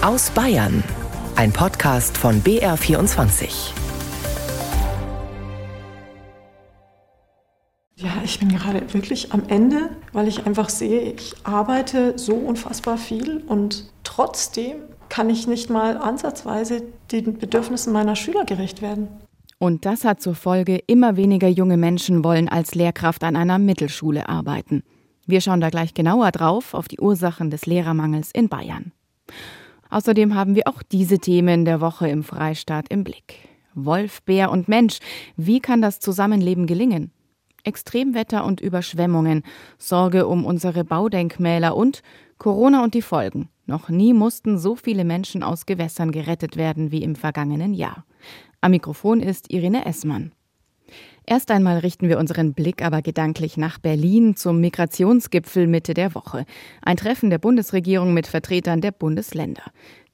Aus Bayern. Ein Podcast von BR24. Ja, ich bin gerade wirklich am Ende, weil ich einfach sehe, ich arbeite so unfassbar viel und trotzdem kann ich nicht mal ansatzweise den Bedürfnissen meiner Schüler gerecht werden. Und das hat zur Folge, immer weniger junge Menschen wollen als Lehrkraft an einer Mittelschule arbeiten. Wir schauen da gleich genauer drauf auf die Ursachen des Lehrermangels in Bayern. Außerdem haben wir auch diese Themen der Woche im Freistaat im Blick. Wolf, Bär und Mensch, wie kann das Zusammenleben gelingen? Extremwetter und Überschwemmungen, Sorge um unsere Baudenkmäler und Corona und die Folgen. Noch nie mussten so viele Menschen aus Gewässern gerettet werden wie im vergangenen Jahr. Am Mikrofon ist Irene Essmann. Erst einmal richten wir unseren Blick aber gedanklich nach Berlin zum Migrationsgipfel Mitte der Woche. Ein Treffen der Bundesregierung mit Vertretern der Bundesländer.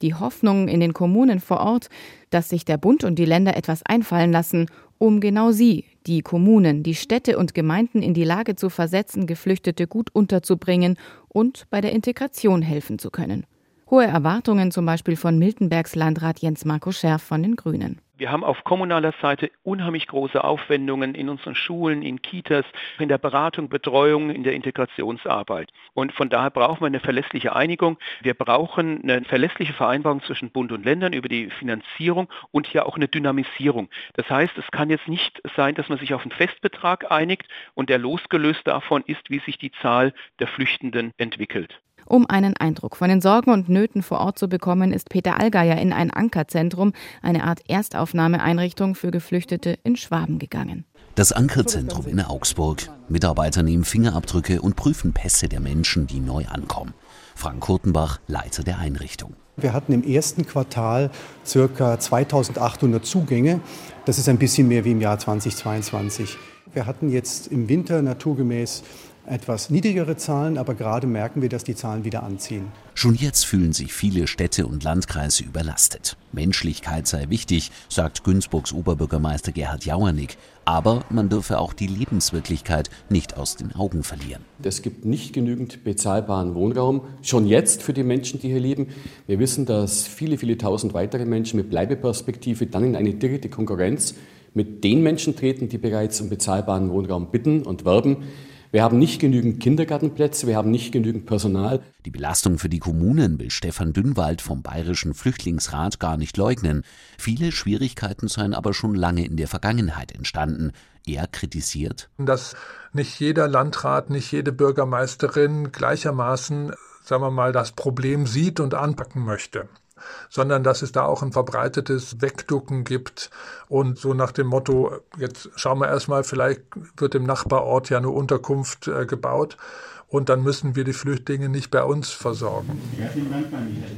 Die Hoffnung in den Kommunen vor Ort, dass sich der Bund und die Länder etwas einfallen lassen, um genau sie, die Kommunen, die Städte und Gemeinden in die Lage zu versetzen, Geflüchtete gut unterzubringen und bei der Integration helfen zu können. Hohe Erwartungen zum Beispiel von Miltenbergs Landrat Jens Marco Scherf von den Grünen. Wir haben auf kommunaler Seite unheimlich große Aufwendungen in unseren Schulen, in Kitas, in der Beratung, Betreuung, in der Integrationsarbeit. Und von daher brauchen wir eine verlässliche Einigung. Wir brauchen eine verlässliche Vereinbarung zwischen Bund und Ländern über die Finanzierung und hier auch eine Dynamisierung. Das heißt, es kann jetzt nicht sein, dass man sich auf einen Festbetrag einigt und der losgelöst davon ist, wie sich die Zahl der Flüchtenden entwickelt. Um einen Eindruck von den Sorgen und Nöten vor Ort zu bekommen, ist Peter Allgeier in ein Ankerzentrum, eine Art Erstaufnahmeeinrichtung für Geflüchtete in Schwaben gegangen. Das Ankerzentrum in Augsburg. Mitarbeiter nehmen Fingerabdrücke und prüfen Pässe der Menschen, die neu ankommen. Frank Kurtenbach, Leiter der Einrichtung. Wir hatten im ersten Quartal ca. 2800 Zugänge. Das ist ein bisschen mehr wie im Jahr 2022. Wir hatten jetzt im Winter naturgemäß etwas niedrigere Zahlen, aber gerade merken wir, dass die Zahlen wieder anziehen. Schon jetzt fühlen sich viele Städte und Landkreise überlastet. Menschlichkeit sei wichtig, sagt Günzburgs Oberbürgermeister Gerhard Jauernick. Aber man dürfe auch die Lebenswirklichkeit nicht aus den Augen verlieren. Es gibt nicht genügend bezahlbaren Wohnraum, schon jetzt für die Menschen, die hier leben. Wir wissen, dass viele, viele tausend weitere Menschen mit Bleibeperspektive dann in eine direkte Konkurrenz mit den Menschen treten, die bereits um bezahlbaren Wohnraum bitten und werben. Wir haben nicht genügend Kindergartenplätze, wir haben nicht genügend Personal. Die Belastung für die Kommunen will Stefan Dünnwald vom Bayerischen Flüchtlingsrat gar nicht leugnen. Viele Schwierigkeiten seien aber schon lange in der Vergangenheit entstanden. Er kritisiert, dass nicht jeder Landrat, nicht jede Bürgermeisterin gleichermaßen, sagen wir mal, das Problem sieht und anpacken möchte sondern dass es da auch ein verbreitetes Wegducken gibt und so nach dem Motto, jetzt schauen wir erstmal, vielleicht wird im Nachbarort ja eine Unterkunft äh, gebaut und dann müssen wir die Flüchtlinge nicht bei uns versorgen.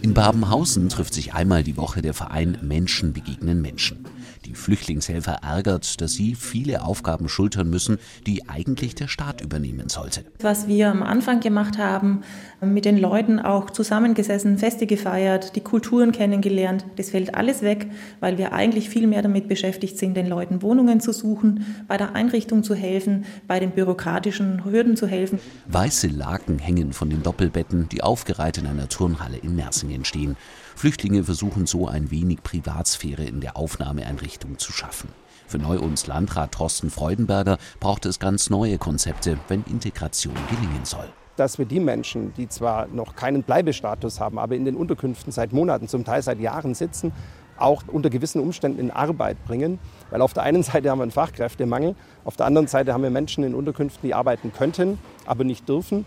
In Babenhausen trifft sich einmal die Woche der Verein Menschen begegnen Menschen. Die Flüchtlingshelfer ärgert, dass sie viele Aufgaben schultern müssen, die eigentlich der Staat übernehmen sollte. Was wir am Anfang gemacht haben, mit den Leuten auch zusammengesessen, Feste gefeiert, die Kulturen kennengelernt, das fällt alles weg, weil wir eigentlich viel mehr damit beschäftigt sind, den Leuten Wohnungen zu suchen, bei der Einrichtung zu helfen, bei den bürokratischen Hürden zu helfen. Weiße Laken hängen von den Doppelbetten, die aufgereiht in einer Turnhalle in Mersingen stehen. Flüchtlinge versuchen so ein wenig Privatsphäre in der Aufnahmeeinrichtung zu schaffen. Für Neu-Uns Landrat Thorsten Freudenberger braucht es ganz neue Konzepte, wenn Integration gelingen soll dass wir die Menschen, die zwar noch keinen Bleibestatus haben, aber in den Unterkünften seit Monaten, zum Teil seit Jahren sitzen, auch unter gewissen Umständen in Arbeit bringen. Weil auf der einen Seite haben wir einen Fachkräftemangel, auf der anderen Seite haben wir Menschen in Unterkünften, die arbeiten könnten, aber nicht dürfen.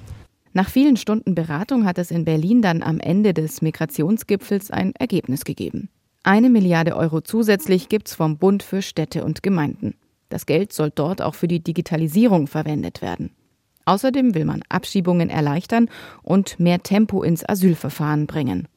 Nach vielen Stunden Beratung hat es in Berlin dann am Ende des Migrationsgipfels ein Ergebnis gegeben. Eine Milliarde Euro zusätzlich gibt's vom Bund für Städte und Gemeinden. Das Geld soll dort auch für die Digitalisierung verwendet werden. Außerdem will man Abschiebungen erleichtern und mehr Tempo ins Asylverfahren bringen.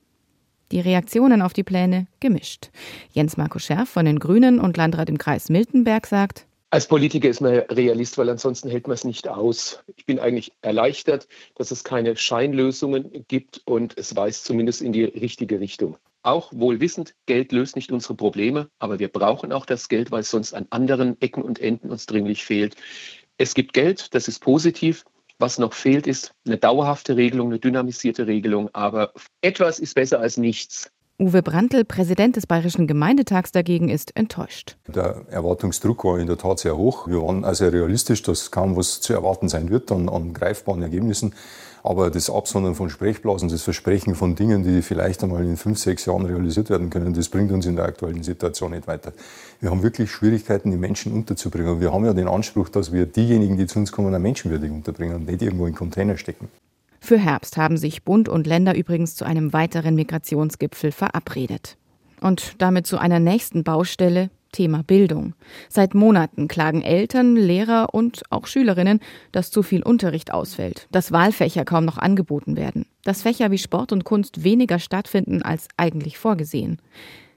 Die Reaktionen auf die Pläne gemischt. Jens Marco Scherf von den Grünen und Landrat im Kreis Miltenberg sagt, als Politiker ist man Realist, weil ansonsten hält man es nicht aus. Ich bin eigentlich erleichtert, dass es keine Scheinlösungen gibt und es weist zumindest in die richtige Richtung. Auch wohl wissend, Geld löst nicht unsere Probleme, aber wir brauchen auch das Geld, weil es sonst an anderen Ecken und Enden uns dringlich fehlt. Es gibt Geld, das ist positiv. Was noch fehlt, ist eine dauerhafte Regelung, eine dynamisierte Regelung. Aber etwas ist besser als nichts. Uwe Brandl, Präsident des Bayerischen Gemeindetags dagegen, ist enttäuscht. Der Erwartungsdruck war in der Tat sehr hoch. Wir waren also realistisch, dass kaum was zu erwarten sein wird an, an greifbaren Ergebnissen. Aber das Absondern von Sprechblasen, das Versprechen von Dingen, die vielleicht einmal in fünf, sechs Jahren realisiert werden können, das bringt uns in der aktuellen Situation nicht weiter. Wir haben wirklich Schwierigkeiten, die Menschen unterzubringen. Wir haben ja den Anspruch, dass wir diejenigen, die zu uns kommen, menschenwürdig unterbringen und nicht irgendwo in Container stecken. Für Herbst haben sich Bund und Länder übrigens zu einem weiteren Migrationsgipfel verabredet. Und damit zu einer nächsten Baustelle, Thema Bildung. Seit Monaten klagen Eltern, Lehrer und auch Schülerinnen, dass zu viel Unterricht ausfällt, dass Wahlfächer kaum noch angeboten werden, dass Fächer wie Sport und Kunst weniger stattfinden als eigentlich vorgesehen.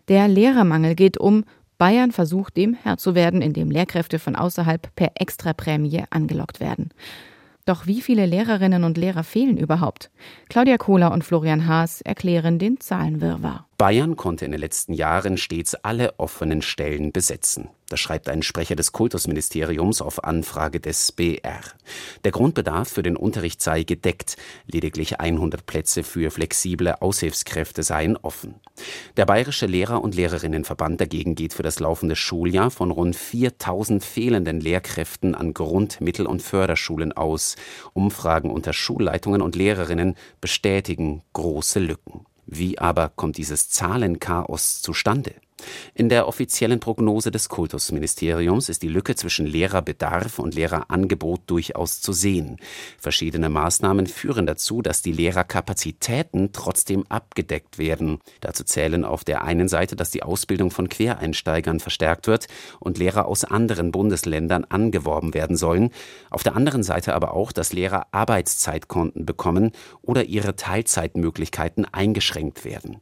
Der Lehrermangel geht um. Bayern versucht dem Herr zu werden, indem Lehrkräfte von außerhalb per Extraprämie angelockt werden. Doch wie viele Lehrerinnen und Lehrer fehlen überhaupt? Claudia Kohler und Florian Haas erklären den Zahlenwirrwarr. Bayern konnte in den letzten Jahren stets alle offenen Stellen besetzen. Das schreibt ein Sprecher des Kultusministeriums auf Anfrage des BR. Der Grundbedarf für den Unterricht sei gedeckt. Lediglich 100 Plätze für flexible Aushilfskräfte seien offen. Der Bayerische Lehrer- und Lehrerinnenverband dagegen geht für das laufende Schuljahr von rund 4000 fehlenden Lehrkräften an Grund-, Mittel- und Förderschulen aus. Umfragen unter Schulleitungen und Lehrerinnen bestätigen große Lücken. Wie aber kommt dieses Zahlenchaos zustande? In der offiziellen Prognose des Kultusministeriums ist die Lücke zwischen Lehrerbedarf und Lehrerangebot durchaus zu sehen. Verschiedene Maßnahmen führen dazu, dass die Lehrerkapazitäten trotzdem abgedeckt werden. Dazu zählen auf der einen Seite, dass die Ausbildung von Quereinsteigern verstärkt wird und Lehrer aus anderen Bundesländern angeworben werden sollen. Auf der anderen Seite aber auch, dass Lehrer Arbeitszeitkonten bekommen oder ihre Teilzeitmöglichkeiten eingeschränkt werden.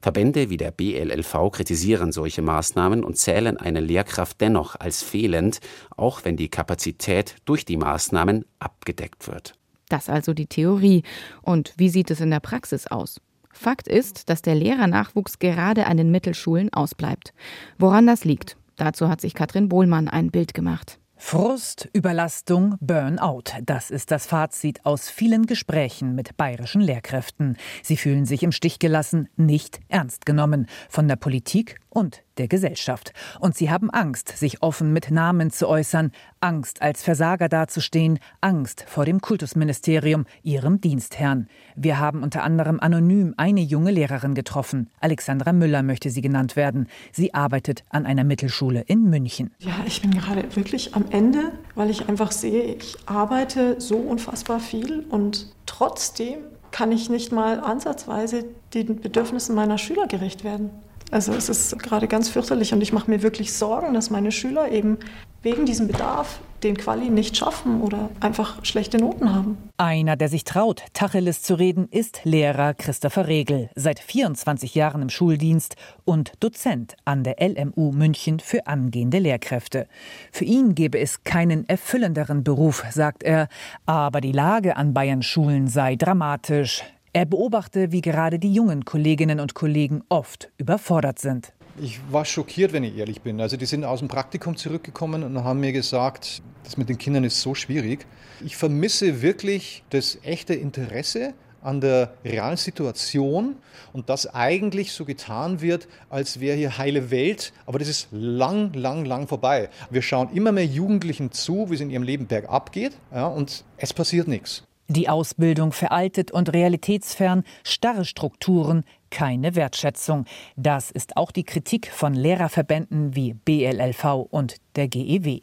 Verbände wie der BLLV kritisieren solche Maßnahmen und zählen eine Lehrkraft dennoch als fehlend, auch wenn die Kapazität durch die Maßnahmen abgedeckt wird. Das also die Theorie. Und wie sieht es in der Praxis aus? Fakt ist, dass der Lehrernachwuchs gerade an den Mittelschulen ausbleibt. Woran das liegt, dazu hat sich Katrin Bohlmann ein Bild gemacht. Frust, Überlastung, Burnout. Das ist das Fazit aus vielen Gesprächen mit bayerischen Lehrkräften. Sie fühlen sich im Stich gelassen, nicht ernst genommen von der Politik und der Gesellschaft. Und sie haben Angst, sich offen mit Namen zu äußern, Angst, als Versager dazustehen, Angst vor dem Kultusministerium, ihrem Dienstherrn. Wir haben unter anderem anonym eine junge Lehrerin getroffen. Alexandra Müller möchte sie genannt werden. Sie arbeitet an einer Mittelschule in München. Ja, ich bin gerade wirklich am Ende, weil ich einfach sehe, ich arbeite so unfassbar viel und trotzdem kann ich nicht mal ansatzweise den Bedürfnissen meiner Schüler gerecht werden. Also es ist gerade ganz fürchterlich und ich mache mir wirklich Sorgen, dass meine Schüler eben wegen diesem Bedarf den Quali nicht schaffen oder einfach schlechte Noten haben. Einer, der sich traut, Tacheles zu reden, ist Lehrer Christopher Regel, seit 24 Jahren im Schuldienst und Dozent an der LMU München für angehende Lehrkräfte. Für ihn gäbe es keinen erfüllenderen Beruf, sagt er, aber die Lage an Bayern Schulen sei dramatisch. Er beobachte, wie gerade die jungen Kolleginnen und Kollegen oft überfordert sind. Ich war schockiert, wenn ich ehrlich bin. Also die sind aus dem Praktikum zurückgekommen und haben mir gesagt, das mit den Kindern ist so schwierig. Ich vermisse wirklich das echte Interesse an der realen Situation und dass eigentlich so getan wird, als wäre hier heile Welt, aber das ist lang, lang, lang vorbei. Wir schauen immer mehr Jugendlichen zu, wie es in ihrem Leben bergab geht ja, und es passiert nichts. Die Ausbildung veraltet und realitätsfern, starre Strukturen, keine Wertschätzung. Das ist auch die Kritik von Lehrerverbänden wie BLLV und der GEW.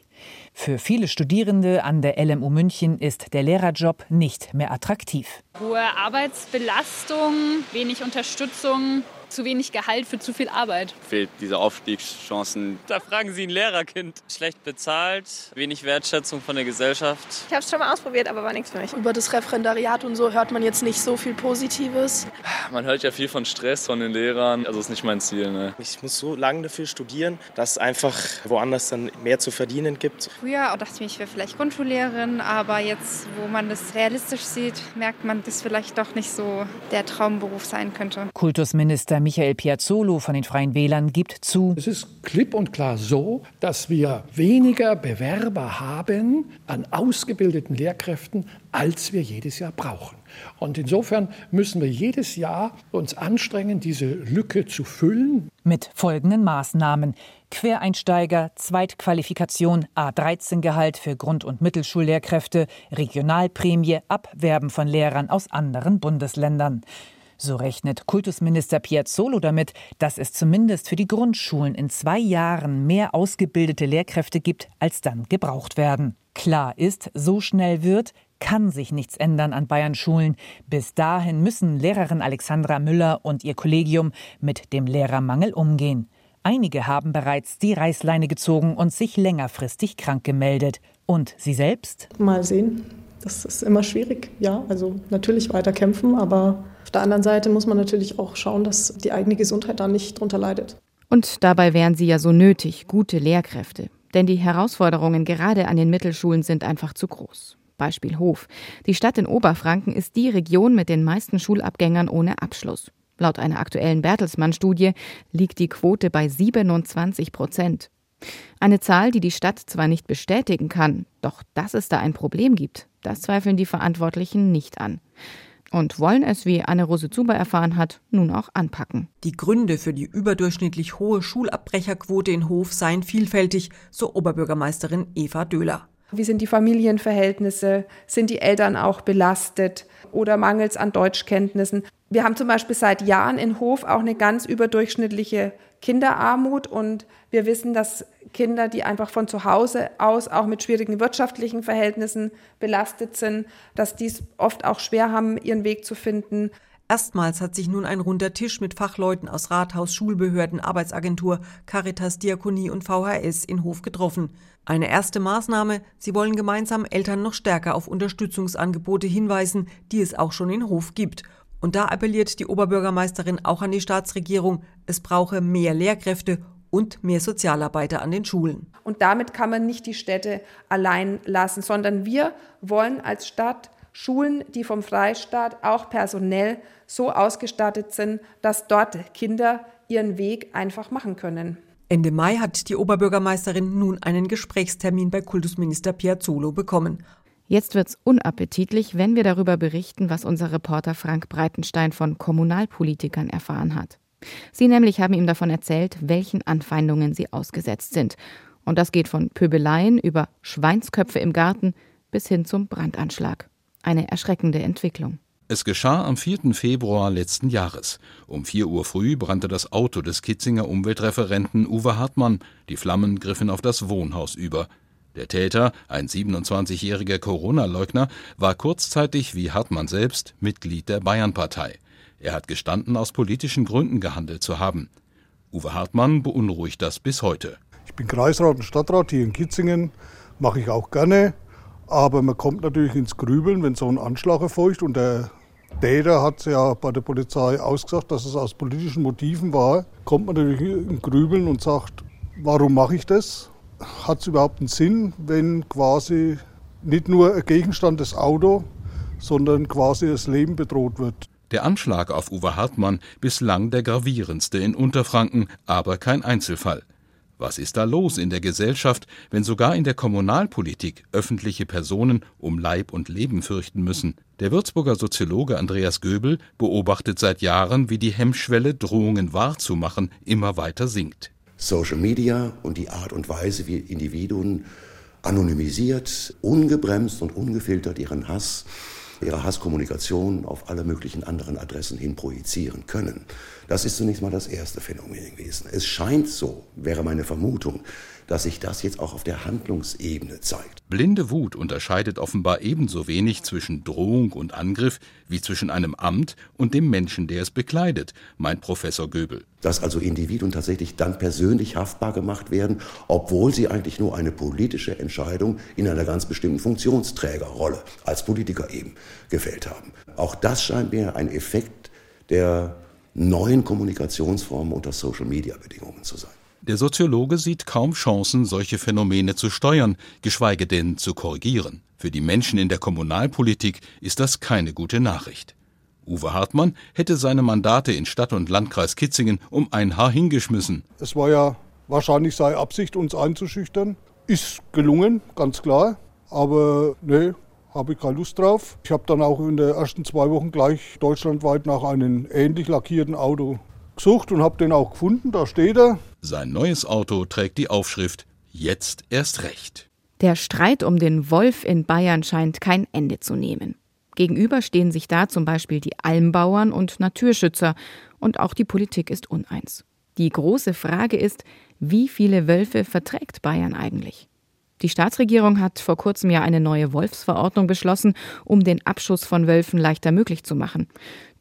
Für viele Studierende an der LMU München ist der Lehrerjob nicht mehr attraktiv. Hohe Arbeitsbelastung, wenig Unterstützung, zu wenig Gehalt für zu viel Arbeit. Fehlt diese Aufstiegschancen. Da fragen Sie ein Lehrerkind. Schlecht bezahlt, wenig Wertschätzung von der Gesellschaft. Ich habe es schon mal ausprobiert, aber war nichts für mich. Über das Referendariat und so hört man jetzt nicht so viel Positives. Man hört ja viel von Stress von den Lehrern. Also ist nicht mein Ziel. Ne? Ich muss so lange dafür studieren, dass es einfach woanders dann mehr zu verdienen gibt. Früher dachte ich mir, ich wäre vielleicht Grundschullehrerin, aber jetzt, wo man das realistisch sieht, merkt man, dass vielleicht doch nicht so der Traumberuf sein könnte. Kultusminister Michael Piazzolo von den Freien Wählern gibt zu. Es ist klipp und klar so, dass wir weniger Bewerber haben an ausgebildeten Lehrkräften, als wir jedes Jahr brauchen. Und insofern müssen wir jedes Jahr uns anstrengen, diese Lücke zu füllen. Mit folgenden Maßnahmen. Quereinsteiger, Zweitqualifikation, A13-Gehalt für Grund- und Mittelschullehrkräfte, Regionalprämie, Abwerben von Lehrern aus anderen Bundesländern. So rechnet Kultusminister Piazzolo damit, dass es zumindest für die Grundschulen in zwei Jahren mehr ausgebildete Lehrkräfte gibt, als dann gebraucht werden. Klar ist, so schnell wird, kann sich nichts ändern an Bayern Schulen. Bis dahin müssen Lehrerin Alexandra Müller und ihr Kollegium mit dem Lehrermangel umgehen. Einige haben bereits die Reißleine gezogen und sich längerfristig krank gemeldet. Und Sie selbst? Mal sehen. Das ist immer schwierig, ja. Also natürlich weiter kämpfen, aber auf der anderen Seite muss man natürlich auch schauen, dass die eigene Gesundheit da nicht drunter leidet. Und dabei wären sie ja so nötig, gute Lehrkräfte. Denn die Herausforderungen gerade an den Mittelschulen sind einfach zu groß. Beispiel Hof. Die Stadt in Oberfranken ist die Region mit den meisten Schulabgängern ohne Abschluss. Laut einer aktuellen Bertelsmann-Studie liegt die Quote bei 27 Prozent. Eine Zahl, die die Stadt zwar nicht bestätigen kann, doch dass es da ein Problem gibt, das zweifeln die Verantwortlichen nicht an und wollen es, wie Anne-Rose Zuber erfahren hat, nun auch anpacken. Die Gründe für die überdurchschnittlich hohe Schulabbrecherquote in Hof seien vielfältig, so Oberbürgermeisterin Eva Döhler. Wie sind die Familienverhältnisse? Sind die Eltern auch belastet oder mangels an Deutschkenntnissen? Wir haben zum Beispiel seit Jahren in Hof auch eine ganz überdurchschnittliche Kinderarmut und wir wissen, dass Kinder, die einfach von zu Hause aus auch mit schwierigen wirtschaftlichen Verhältnissen belastet sind, dass dies oft auch schwer haben, ihren Weg zu finden. Erstmals hat sich nun ein runder Tisch mit Fachleuten aus Rathaus, Schulbehörden, Arbeitsagentur, Caritas, Diakonie und VHS in Hof getroffen. Eine erste Maßnahme, sie wollen gemeinsam Eltern noch stärker auf Unterstützungsangebote hinweisen, die es auch schon in Hof gibt. Und da appelliert die Oberbürgermeisterin auch an die Staatsregierung, es brauche mehr Lehrkräfte und mehr Sozialarbeiter an den Schulen. Und damit kann man nicht die Städte allein lassen, sondern wir wollen als Stadt Schulen, die vom Freistaat auch personell so ausgestattet sind, dass dort Kinder ihren Weg einfach machen können. Ende Mai hat die Oberbürgermeisterin nun einen Gesprächstermin bei Kultusminister Piazzolo bekommen. Jetzt wird's unappetitlich, wenn wir darüber berichten, was unser Reporter Frank Breitenstein von Kommunalpolitikern erfahren hat. Sie nämlich haben ihm davon erzählt, welchen Anfeindungen sie ausgesetzt sind. Und das geht von Pöbeleien über Schweinsköpfe im Garten bis hin zum Brandanschlag. Eine erschreckende Entwicklung. Es geschah am 4. Februar letzten Jahres. Um 4 Uhr früh brannte das Auto des Kitzinger Umweltreferenten Uwe Hartmann. Die Flammen griffen auf das Wohnhaus über. Der Täter, ein 27-jähriger Corona-Leugner, war kurzzeitig wie Hartmann selbst Mitglied der Bayernpartei. Er hat gestanden, aus politischen Gründen gehandelt zu haben. Uwe Hartmann beunruhigt das bis heute. Ich bin Kreisrat und Stadtrat hier in Kitzingen, mache ich auch gerne. Aber man kommt natürlich ins Grübeln, wenn so ein Anschlag erfolgt. Und der Täter hat ja bei der Polizei ausgesagt, dass es aus politischen Motiven war. Kommt man natürlich ins Grübeln und sagt, warum mache ich das? Hat es überhaupt einen Sinn, wenn quasi nicht nur ein Gegenstand das Auto, sondern quasi das Leben bedroht wird? Der Anschlag auf Uwe Hartmann bislang der gravierendste in Unterfranken, aber kein Einzelfall. Was ist da los in der Gesellschaft, wenn sogar in der Kommunalpolitik öffentliche Personen um Leib und Leben fürchten müssen? Der Würzburger Soziologe Andreas Göbel beobachtet seit Jahren, wie die Hemmschwelle, Drohungen wahrzumachen, immer weiter sinkt. Social Media und die Art und Weise, wie Individuen anonymisiert, ungebremst und ungefiltert ihren Hass ihre Hasskommunikation auf alle möglichen anderen Adressen hin projizieren können. Das ist zunächst mal das erste Phänomen gewesen. Es scheint so, wäre meine Vermutung, dass sich das jetzt auch auf der Handlungsebene zeigt. Blinde Wut unterscheidet offenbar ebenso wenig zwischen Drohung und Angriff wie zwischen einem Amt und dem Menschen, der es bekleidet, meint Professor Göbel. Dass also Individuen tatsächlich dann persönlich haftbar gemacht werden, obwohl sie eigentlich nur eine politische Entscheidung in einer ganz bestimmten Funktionsträgerrolle als Politiker eben gefällt haben. Auch das scheint mir ein Effekt der neuen Kommunikationsformen unter Social-Media-Bedingungen zu sein. Der Soziologe sieht kaum Chancen, solche Phänomene zu steuern, geschweige denn zu korrigieren. Für die Menschen in der Kommunalpolitik ist das keine gute Nachricht. Uwe Hartmann hätte seine Mandate in Stadt und Landkreis Kitzingen um ein Haar hingeschmissen. Es war ja wahrscheinlich seine Absicht, uns einzuschüchtern. Ist gelungen, ganz klar. Aber nee, habe ich keine Lust drauf. Ich habe dann auch in den ersten zwei Wochen gleich deutschlandweit nach einem ähnlich lackierten Auto gesucht und habe den auch gefunden. Da steht er. Sein neues Auto trägt die Aufschrift Jetzt erst recht. Der Streit um den Wolf in Bayern scheint kein Ende zu nehmen. Gegenüber stehen sich da zum Beispiel die Almbauern und Naturschützer, und auch die Politik ist uneins. Die große Frage ist, wie viele Wölfe verträgt Bayern eigentlich? Die Staatsregierung hat vor kurzem ja eine neue Wolfsverordnung beschlossen, um den Abschuss von Wölfen leichter möglich zu machen.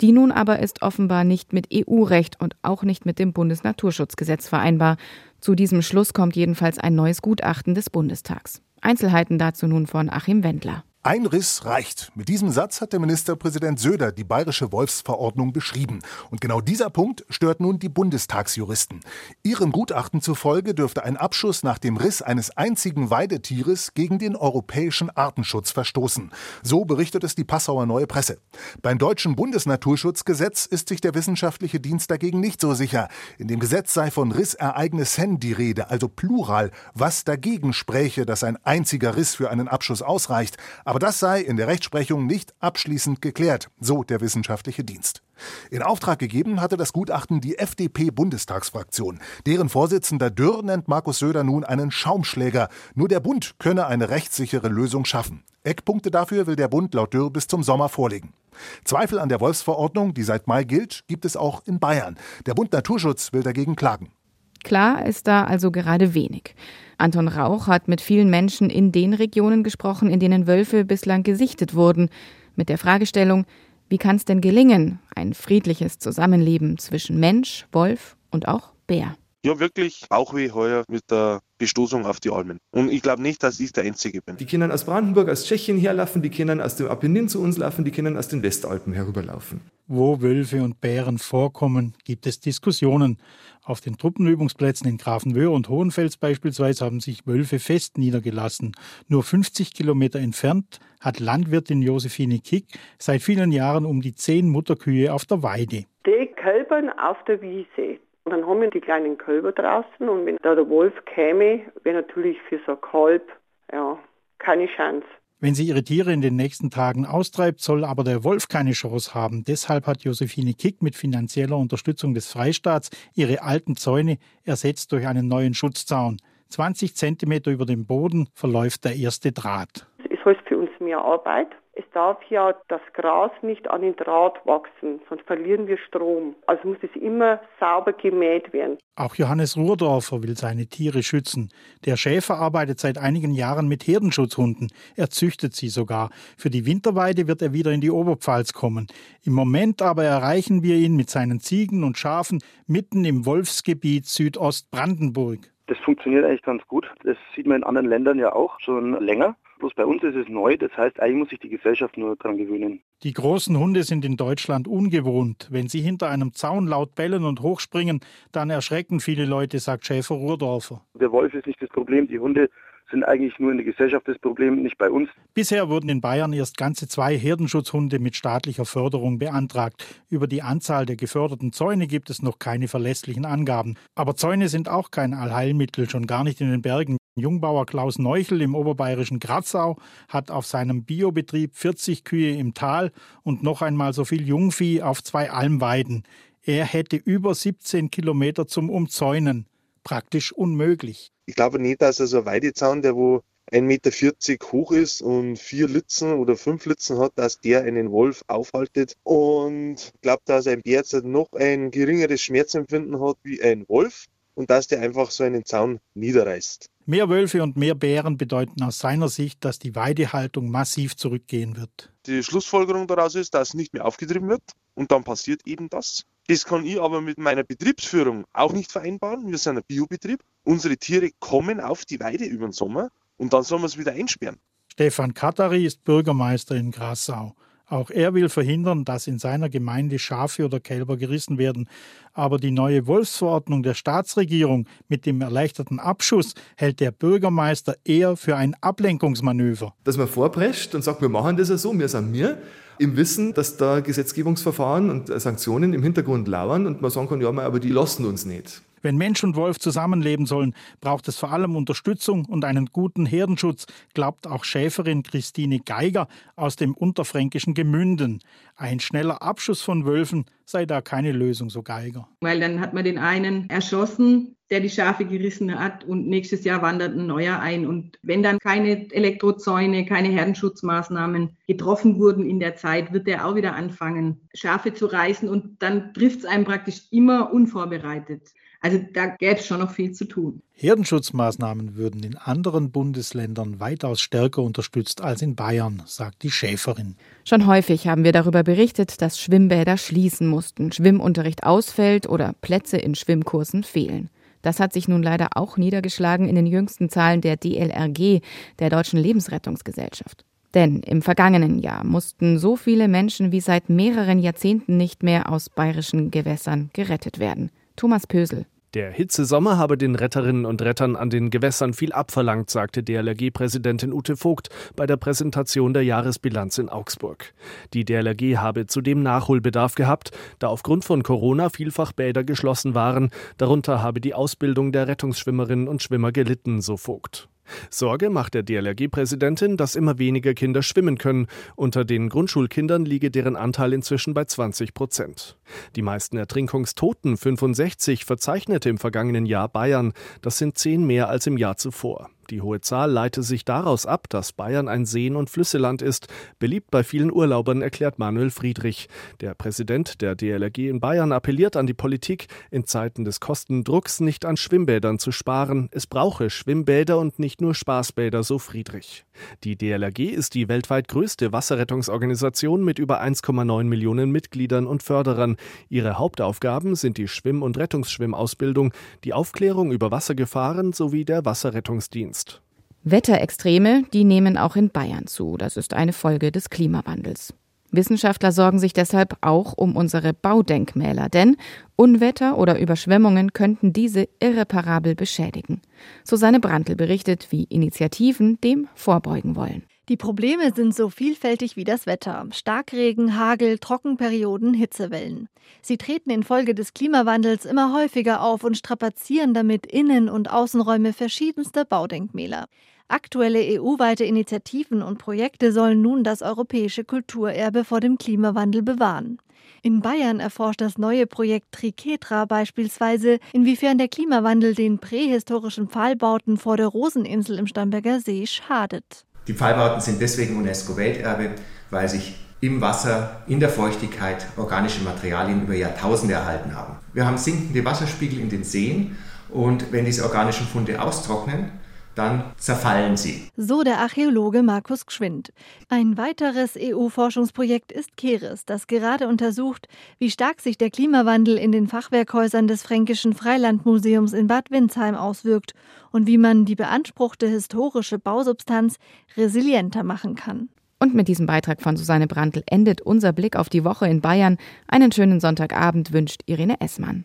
Die nun aber ist offenbar nicht mit EU-Recht und auch nicht mit dem Bundesnaturschutzgesetz vereinbar. Zu diesem Schluss kommt jedenfalls ein neues Gutachten des Bundestags. Einzelheiten dazu nun von Achim Wendler. Ein Riss reicht. Mit diesem Satz hat der Ministerpräsident Söder die bayerische Wolfsverordnung beschrieben. Und genau dieser Punkt stört nun die Bundestagsjuristen. Ihrem Gutachten zufolge dürfte ein Abschuss nach dem Riss eines einzigen Weidetieres gegen den europäischen Artenschutz verstoßen. So berichtet es die Passauer Neue Presse. Beim deutschen Bundesnaturschutzgesetz ist sich der wissenschaftliche Dienst dagegen nicht so sicher. In dem Gesetz sei von Rissereignissen die Rede, also Plural, was dagegen spräche, dass ein einziger Riss für einen Abschuss ausreicht. Aber das sei in der Rechtsprechung nicht abschließend geklärt, so der wissenschaftliche Dienst. In Auftrag gegeben hatte das Gutachten die FDP-Bundestagsfraktion. Deren Vorsitzender Dürr nennt Markus Söder nun einen Schaumschläger. Nur der Bund könne eine rechtssichere Lösung schaffen. Eckpunkte dafür will der Bund laut Dürr bis zum Sommer vorlegen. Zweifel an der Wolfsverordnung, die seit Mai gilt, gibt es auch in Bayern. Der Bund Naturschutz will dagegen klagen. Klar ist da also gerade wenig. Anton Rauch hat mit vielen Menschen in den Regionen gesprochen, in denen Wölfe bislang gesichtet wurden, mit der Fragestellung, wie kann es denn gelingen, ein friedliches Zusammenleben zwischen Mensch, Wolf und auch Bär? Ja, wirklich auch wie heuer mit der Bestoßung auf die Almen. Und ich glaube nicht, dass ich der Einzige bin. Die können aus Brandenburg, aus Tschechien herlaufen, die können aus dem Apennin zu uns laufen, die können aus den Westalpen herüberlaufen. Wo Wölfe und Bären vorkommen, gibt es Diskussionen. Auf den Truppenübungsplätzen in Grafenwöhr und Hohenfels beispielsweise haben sich Wölfe fest niedergelassen. Nur 50 Kilometer entfernt hat Landwirtin Josephine Kick seit vielen Jahren um die zehn Mutterkühe auf der Weide. Die kälbern auf der Wiese. Und dann haben wir die kleinen Kälber draußen und wenn da der Wolf käme, wäre natürlich für so ein Kalb ja, keine Chance. Wenn sie ihre Tiere in den nächsten Tagen austreibt, soll aber der Wolf keine Chance haben. Deshalb hat Josephine Kick mit finanzieller Unterstützung des Freistaats ihre alten Zäune ersetzt durch einen neuen Schutzzaun. 20 Zentimeter über dem Boden verläuft der erste Draht. Es heißt für mehr Arbeit, es darf ja das Gras nicht an den Draht wachsen, sonst verlieren wir Strom. Also muss es immer sauber gemäht werden. Auch Johannes Ruhrdorfer will seine Tiere schützen. Der Schäfer arbeitet seit einigen Jahren mit Herdenschutzhunden. Er züchtet sie sogar. Für die Winterweide wird er wieder in die Oberpfalz kommen. Im Moment aber erreichen wir ihn mit seinen Ziegen und Schafen mitten im Wolfsgebiet Südostbrandenburg. Das funktioniert eigentlich ganz gut. Das sieht man in anderen Ländern ja auch schon länger. Bloß bei uns ist es neu, das heißt, eigentlich muss sich die Gesellschaft nur daran gewöhnen. Die großen Hunde sind in Deutschland ungewohnt. Wenn sie hinter einem Zaun laut bellen und hochspringen, dann erschrecken viele Leute, sagt Schäfer Ruhrdorfer. Der Wolf ist nicht das Problem, die Hunde sind eigentlich nur in der Gesellschaft das Problem, nicht bei uns. Bisher wurden in Bayern erst ganze zwei Herdenschutzhunde mit staatlicher Förderung beantragt. Über die Anzahl der geförderten Zäune gibt es noch keine verlässlichen Angaben. Aber Zäune sind auch kein Allheilmittel, schon gar nicht in den Bergen. Jungbauer Klaus Neuchel im oberbayerischen Grazau hat auf seinem Biobetrieb 40 Kühe im Tal und noch einmal so viel Jungvieh auf zwei Almweiden. Er hätte über 17 Kilometer zum Umzäunen. Praktisch unmöglich. Ich glaube nicht, dass er so ein Weidezaun, der wo 1,40 Meter hoch ist und vier Litzen oder fünf Litzen hat, dass der einen Wolf aufhaltet. Und ich glaube, dass ein Bär noch ein geringeres Schmerzempfinden hat wie ein Wolf und dass der einfach so einen Zaun niederreißt. Mehr Wölfe und mehr Bären bedeuten aus seiner Sicht, dass die Weidehaltung massiv zurückgehen wird. Die Schlussfolgerung daraus ist, dass nicht mehr aufgetrieben wird und dann passiert eben das. Das kann ich aber mit meiner Betriebsführung auch nicht vereinbaren. Wir sind ein Biobetrieb. Unsere Tiere kommen auf die Weide über den Sommer und dann sollen wir es wieder einsperren. Stefan Katari ist Bürgermeister in Grassau. Auch er will verhindern, dass in seiner Gemeinde Schafe oder Kälber gerissen werden. Aber die neue Wolfsverordnung der Staatsregierung mit dem erleichterten Abschuss hält der Bürgermeister eher für ein Ablenkungsmanöver. Dass man vorprescht und sagt, wir machen das ja so, wir sind mir, im Wissen, dass da Gesetzgebungsverfahren und Sanktionen im Hintergrund lauern und man sagen kann, ja, aber die lassen uns nicht. Wenn Mensch und Wolf zusammenleben sollen, braucht es vor allem Unterstützung und einen guten Herdenschutz, glaubt auch Schäferin Christine Geiger aus dem unterfränkischen Gemünden. Ein schneller Abschuss von Wölfen sei da keine Lösung, so Geiger. Weil dann hat man den einen erschossen, der die Schafe gerissen hat und nächstes Jahr wandert ein neuer ein. Und wenn dann keine Elektrozäune, keine Herdenschutzmaßnahmen getroffen wurden in der Zeit, wird der auch wieder anfangen, Schafe zu reißen und dann trifft es einem praktisch immer unvorbereitet. Also da gäbe es schon noch viel zu tun. Herdenschutzmaßnahmen würden in anderen Bundesländern weitaus stärker unterstützt als in Bayern, sagt die Schäferin. Schon häufig haben wir darüber berichtet, dass Schwimmbäder schließen mussten, Schwimmunterricht ausfällt oder Plätze in Schwimmkursen fehlen. Das hat sich nun leider auch niedergeschlagen in den jüngsten Zahlen der DLRG, der Deutschen Lebensrettungsgesellschaft. Denn im vergangenen Jahr mussten so viele Menschen wie seit mehreren Jahrzehnten nicht mehr aus bayerischen Gewässern gerettet werden. Thomas Pösel. Der Hitzesommer habe den Retterinnen und Rettern an den Gewässern viel abverlangt, sagte DLRG-Präsidentin Ute Vogt bei der Präsentation der Jahresbilanz in Augsburg. Die DLRG habe zudem Nachholbedarf gehabt, da aufgrund von Corona vielfach Bäder geschlossen waren. Darunter habe die Ausbildung der Rettungsschwimmerinnen und Schwimmer gelitten, so Vogt. Sorge macht der DLRG-Präsidentin, dass immer weniger Kinder schwimmen können. Unter den Grundschulkindern liege deren Anteil inzwischen bei 20 Prozent. Die meisten Ertrinkungstoten, 65, verzeichnete im vergangenen Jahr Bayern. Das sind zehn mehr als im Jahr zuvor. Die hohe Zahl leite sich daraus ab, dass Bayern ein Seen- und Flüsseland ist. Beliebt bei vielen Urlaubern, erklärt Manuel Friedrich. Der Präsident der DLRG in Bayern appelliert an die Politik, in Zeiten des Kostendrucks nicht an Schwimmbädern zu sparen. Es brauche Schwimmbäder und nicht nur Spaßbäder, so Friedrich. Die DLRG ist die weltweit größte Wasserrettungsorganisation mit über 1,9 Millionen Mitgliedern und Förderern. Ihre Hauptaufgaben sind die Schwimm- und Rettungsschwimmausbildung, die Aufklärung über Wassergefahren sowie der Wasserrettungsdienst. Ernst. Wetterextreme, die nehmen auch in Bayern zu. Das ist eine Folge des Klimawandels. Wissenschaftler sorgen sich deshalb auch um unsere Baudenkmäler, denn Unwetter oder Überschwemmungen könnten diese irreparabel beschädigen. Susanne Brandl berichtet, wie Initiativen dem vorbeugen wollen. Die Probleme sind so vielfältig wie das Wetter. Starkregen, Hagel, Trockenperioden, Hitzewellen. Sie treten infolge des Klimawandels immer häufiger auf und strapazieren damit Innen- und Außenräume verschiedenster Baudenkmäler. Aktuelle EU-weite Initiativen und Projekte sollen nun das europäische Kulturerbe vor dem Klimawandel bewahren. In Bayern erforscht das neue Projekt Triketra beispielsweise, inwiefern der Klimawandel den prähistorischen Pfahlbauten vor der Roseninsel im Starnberger See schadet. Die Pfahlbauten sind deswegen UNESCO-Welterbe, weil sich im Wasser, in der Feuchtigkeit organische Materialien über Jahrtausende erhalten haben. Wir haben sinkende Wasserspiegel in den Seen und wenn diese organischen Funde austrocknen, dann zerfallen sie. So der Archäologe Markus Gschwind. Ein weiteres EU-Forschungsprojekt ist Keres, das gerade untersucht, wie stark sich der Klimawandel in den Fachwerkhäusern des Fränkischen Freilandmuseums in Bad Windsheim auswirkt und wie man die beanspruchte historische Bausubstanz resilienter machen kann. Und mit diesem Beitrag von Susanne Brandl endet unser Blick auf die Woche in Bayern. Einen schönen Sonntagabend wünscht Irene Essmann.